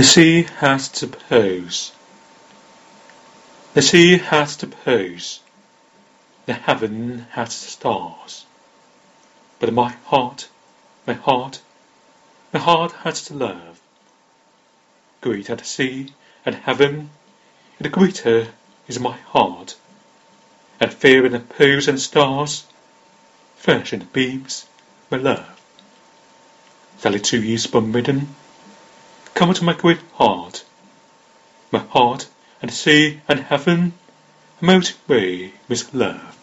The sea has to pose. The sea has to pose. The heaven has stars. But my heart, my heart, my heart has to love. Great at sea and heaven, and greater is my heart. And fair in the pose and stars, fresh in the beams, my love. Sally two years spun midden, Come to my great heart, my heart, and sea and heaven, melt away with love.